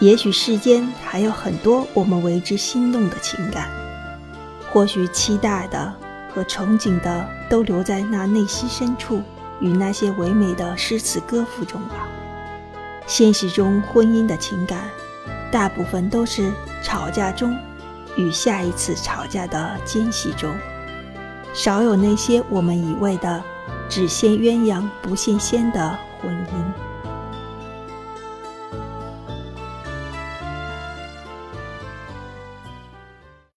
也许世间还有很多我们为之心动的情感，或许期待的和憧憬的都留在那内心深处，与那些唯美的诗词歌赋中了。现实中婚姻的情感大部分都是吵架中，与下一次吵架的间隙中，少有那些我们以为的只羡鸳鸯不羡仙的婚姻。